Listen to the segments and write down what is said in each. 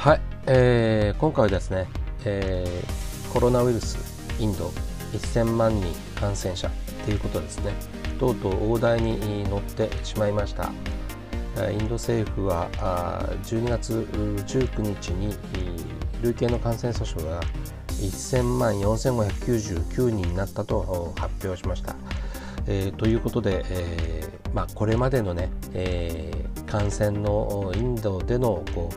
はいえー、今回はですね、えー、コロナウイルスインド1000万人感染者ということですねとうとう大台に乗ってしまいましたインド政府は12月19日に累計の感染者数が1000万4599人になったと発表しました。えー、ということで、えーまあ、これまでのね、えー、感染のインドでのこう、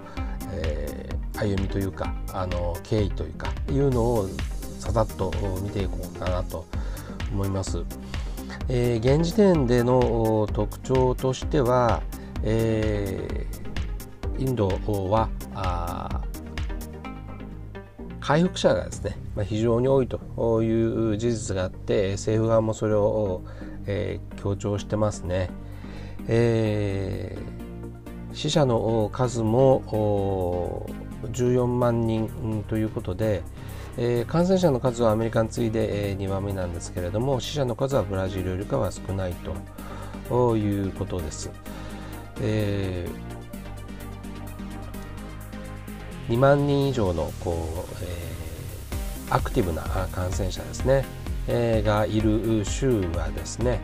えー、歩みというかあの経緯というかいうのをささっと見ていこうかなと思います。えー、現時点での特徴としては、えー、インドは回復者がですね、まあ、非常に多いという事実があって政府側もそれを、えー、強調してますね、えー、死者の数も14万人ということで、えー、感染者の数はアメリカに次いで、えー、2番目なんですけれども死者の数はブラジルよりかは少ないということです。えー2万人以上のこう、えー、アクティブな感染者ですね、えー、がいる州はですね、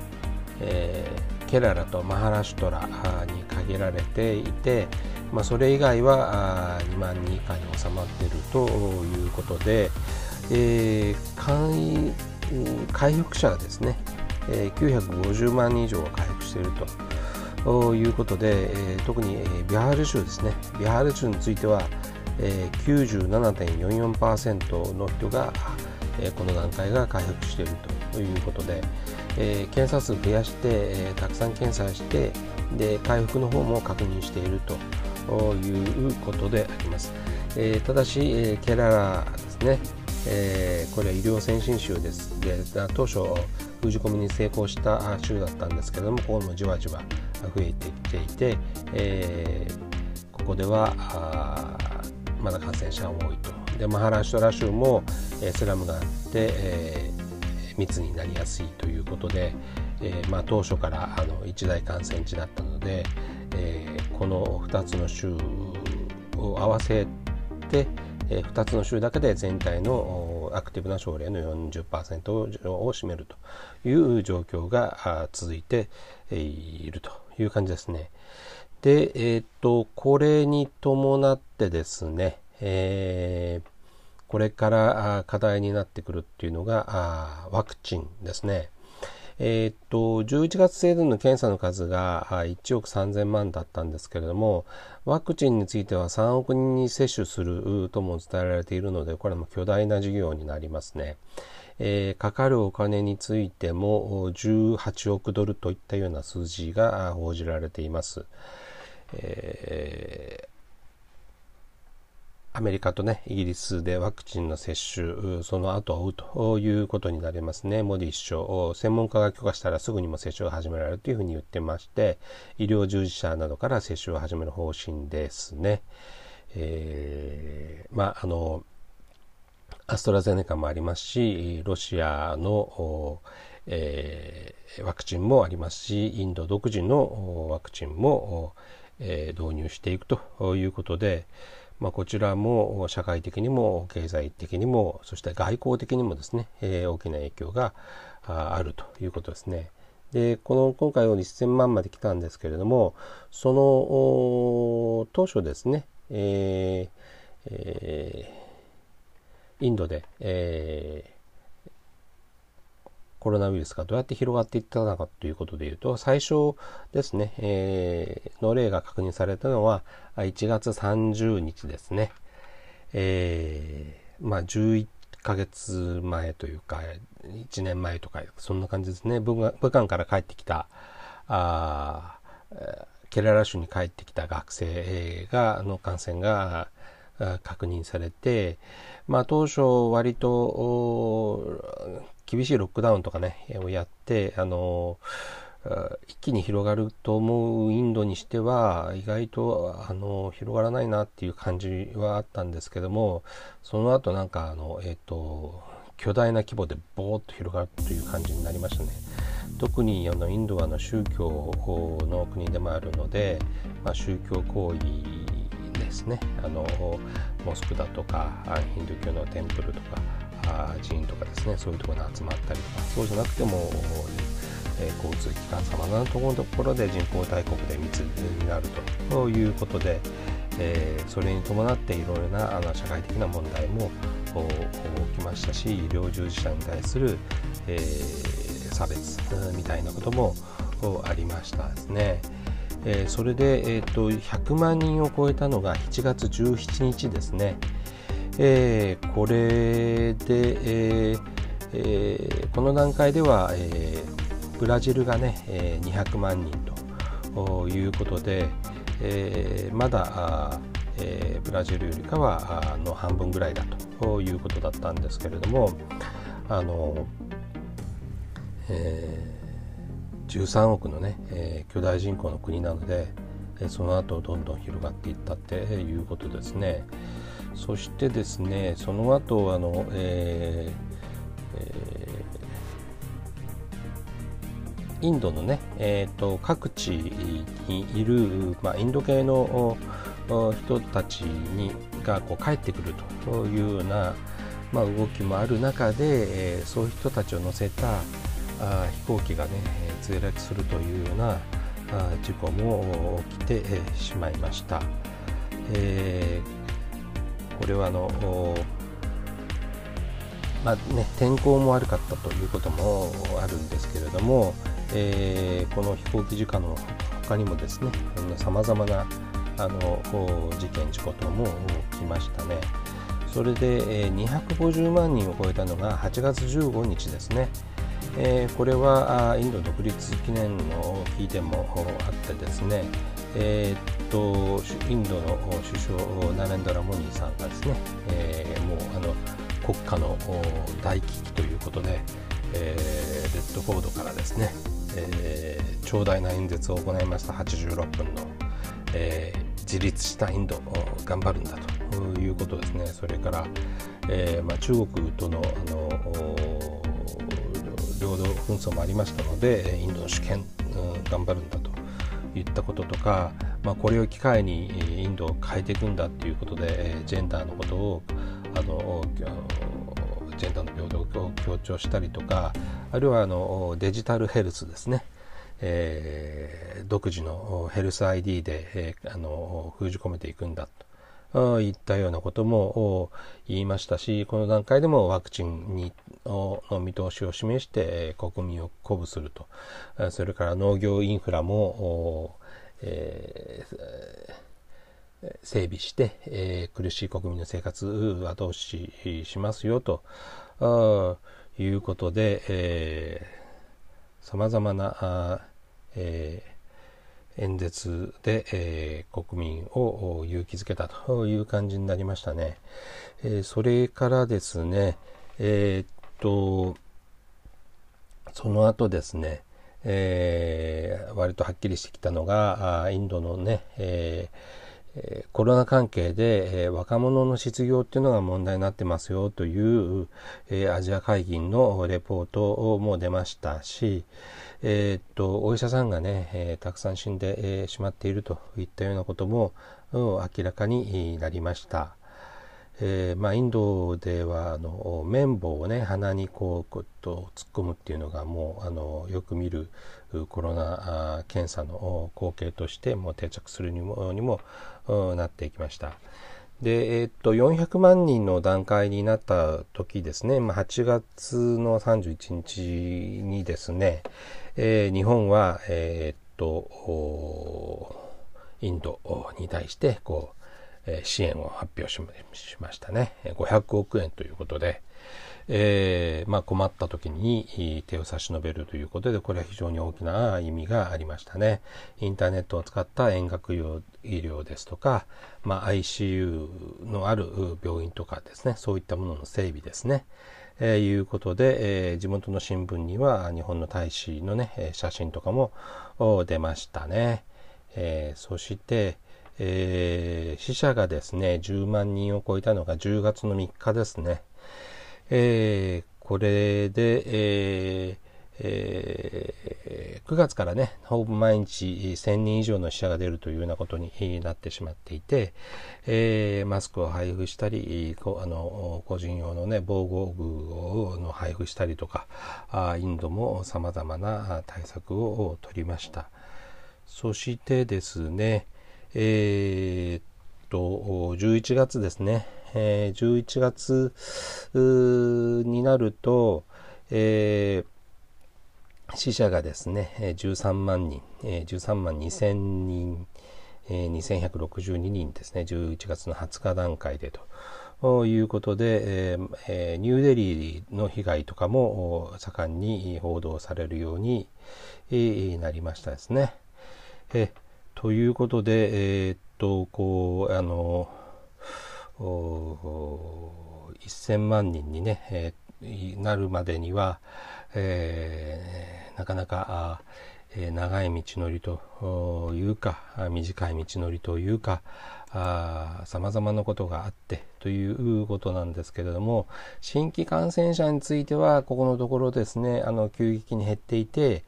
えー、ケララとマハラシュトラに限られていて、まあ、それ以外は2万人以下に収まっているということで、えー、回復者がですね、えー、950万人以上が回復しているということで、特にビハール州ですね。ビハール州についてはえー、97.44%の人が、この段階が回復しているということで、検査数増やして、たくさん検査してで回復の方も確認していると。いうことであります、えー、ただし、えー、ケララですね、えー、これは医療先進州です。で当初封じ込めに成功した州だったんですけどもここもじわじわ増えてきていて、えー、ここではまだ感染者が多いと。でマハラシュトラ州も、えー、スラムがあって、えー、密になりやすいということで、えーまあ、当初からあの一大感染地だったので、えー、この2つの州を合わせて、えー、2つの州だけで全体のアクティブな症例の40%を占めるという状況が続いているという感じですね。で、えっ、と、これに伴ってですね、えー、これから課題になってくるっていうのがワクチンですね。えっ、と、11月制度の検査の数が1億3000万だったんですけれども、ワクチンについては3億人に接種するとも伝えられているので、これも巨大な事業になりますね。えー、かかるお金についても18億ドルといったような数字が報じられています。えー、アメリカとね、イギリスでワクチンの接種、その後を追うということになりますね。モディ首相、専門家が許可したらすぐにも接種が始められるというふうに言ってまして、医療従事者などから接種を始める方針ですね。えー、まあ、あの、アストラゼネカもありますし、ロシアの、えー、ワクチンもありますし、インド独自のワクチンも、え導入していくということで、まあ、こちらも社会的にも経済的にもそして外交的にもですね、えー、大きな影響があるということですね。でこの今回は1000万まで来たんですけれどもその当初ですね、えーえー、インドで、えーコロナウイルスがどうやって広がっていったのかということでいうと、最初ですね、えー、の例が確認されたのは1月30日ですね。えー、まあ11ヶ月前というか、1年前とか、そんな感じですね。武漢から帰ってきた、あケララ州に帰ってきた学生が、の感染が確認されて、まあ当初割と厳しいロックダウンとかね、をやって、あの、一気に広がると思うインドにしては意外とあの広がらないなっていう感じはあったんですけどもその後なんかあのえっ、ー、と巨大な規模でボーッと広がるという感じになりましたね。特にあのインドはの宗教の国でもあるので、まあ、宗教行為ですね。あのモスクだとかヒンドゥー教のテンプルとか寺院とかですねそういうところに集まったりとかそうじゃなくても、え交通機関さまざまなところで人口大国で密になるということで、え、それに伴っていろいろなあの社会的な問題も起きましたし医療従事者に対する、え、差別みたいなこともありましたですね。え、それで、えーと、100万人を超えたのが7月17日ですね。えー、これで、えーえー、この段階では、えー、ブラジルがね、えー、200万人ということで、えー、まだえー、ブラジルよりかはの半分ぐらいだということだったんですけれどもあの、えー、13億のね、えー、巨大人口の国なのでその後どんどん広がっていったっていうことですね。そしてですねその後あの、えーえー、インドのね、えーと、各地にいる、まあ、インド系の人たちにがこう帰ってくるというような、まあ、動きもある中で、えー、そういう人たちを乗せたあ飛行機がね墜落するというようなあ事故も起きて、しまいました。えーこれはあのまあね、天候も悪かったということもあるんですけれども、えー、この飛行機事故の他にもですねさまざまなあの事件事故等も起きましたね。それで、えー、250万人を超えたのが8月15日ですね、えー、これはインド独立記念の日でもあってですね、えー、っとインドの首相ナレンダラ・モニーさんがですね、えー、もうあの国家の大危機ということで、えー、レッドフォードからですね、えー、長大な演説を行いました86分の、えー、自立したインド頑張るんだということですね。それから、えーまあ、中国とのあの領土紛争もありましたのでインドの主権、うん、頑張るんだと。言ったこととか、まあ、これを機会にインドを変えていくんだっていうことでジェンダーのことをあのジェンダーの平等を強調したりとかあるいはあのデジタルヘルスですね、えー、独自のヘルス ID で、えー、あの封じ込めていくんだと。いったようなことも言いましたしこの段階でもワクチンにの見通しを示して国民を鼓舞すると。それから農業インフラも、えー、整備して、えー、苦しい国民の生活を後押ししますよと。いうことでさまざまな、えー演説で、えー、国民を勇気づけたという感じになりましたね。えー、それからですね、えー、っと、その後ですね、えー、割とはっきりしてきたのが、インドのね、えー、コロナ関係で、えー、若者の失業っていうのが問題になってますよという、えー、アジア会議のレポートも出ましたし、え、っとお医者さんがね、え、たくさん死んで、え、しまっているといったようなことも、明らかになりました。えーまあ、インドではあの綿棒をね鼻にこうこうと突っ込むっていうのがもうあのよく見るコロナ検査の光景としても定着するにもにもなっていきました。で、えっと、400万人の段階になった時ですね、まあ、8月の31日にですね、えー、日本は、えー、っと、インドに対して、こう、支援を発表しましたね。500億円ということで、えー、まあ、困った時に手を差し伸べるということで、これは非常に大きな意味がありましたね。インターネットを使った遠隔医療ですとか、まあ、ICU のある病院とかですね、そういったものの整備ですね。えー、いうことで、えー、地元の新聞には日本の大使のね、写真とかも出ましたね。え、そして、えー、死者がですね、10万人を超えたのが10月の3日ですね。えー、これで、ええー、9月からね、ほぼ毎日1000人以上の死者が出るというようなことになってしまっていて、えー、マスクを配布したり、あの個人用のね、防護具をの配布したりとか、あインドも様々な対策を取りました。そしてですね、えー、っと、11月ですね、えー、11月になると、えー死者がですね、13万人、13万2000人、2162人ですね、11月の20日段階でということで、ニューデリーの被害とかも盛んに報道されるようになりましたですね。えということで、えー、っと、こう、あの、1000万人にね、えー、なるまでには、えー、なかなか、えー、長い道のりというか短い道のりというかさまざまなことがあってということなんですけれども新規感染者についてはここのところですねあの急激に減っていて、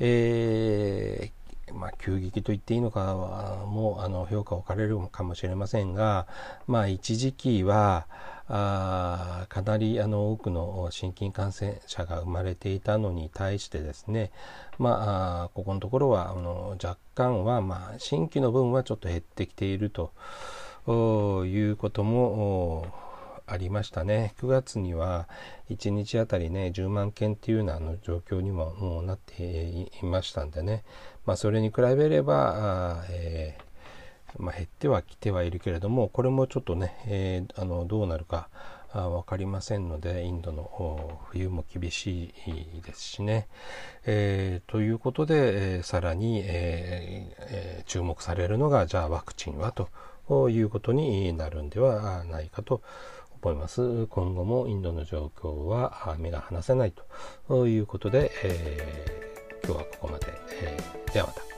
えー、まあ、急激と言っていいのかはもうあの評価を置かれるかもしれませんが、まあ、一時期はあかなりあの多くの新規感染者が生まれていたのに対してですね、まあ、ここのところはあの若干は、まあ、新規の分はちょっと減ってきているということもありましたね。9月には1日あたりね、10万件っていうような状況にももうなっていましたんでね、まあ、それに比べれば、あえーまあ、減ってはきてはいるけれどもこれもちょっとね、えー、あのどうなるか分かりませんのでインドの冬も厳しいですしね。えー、ということで、えー、さらに、えー、注目されるのがじゃあワクチンはということになるんではないかと思います。今後もインドの状況は目が離せないということで、え今日はここまで。えではまた。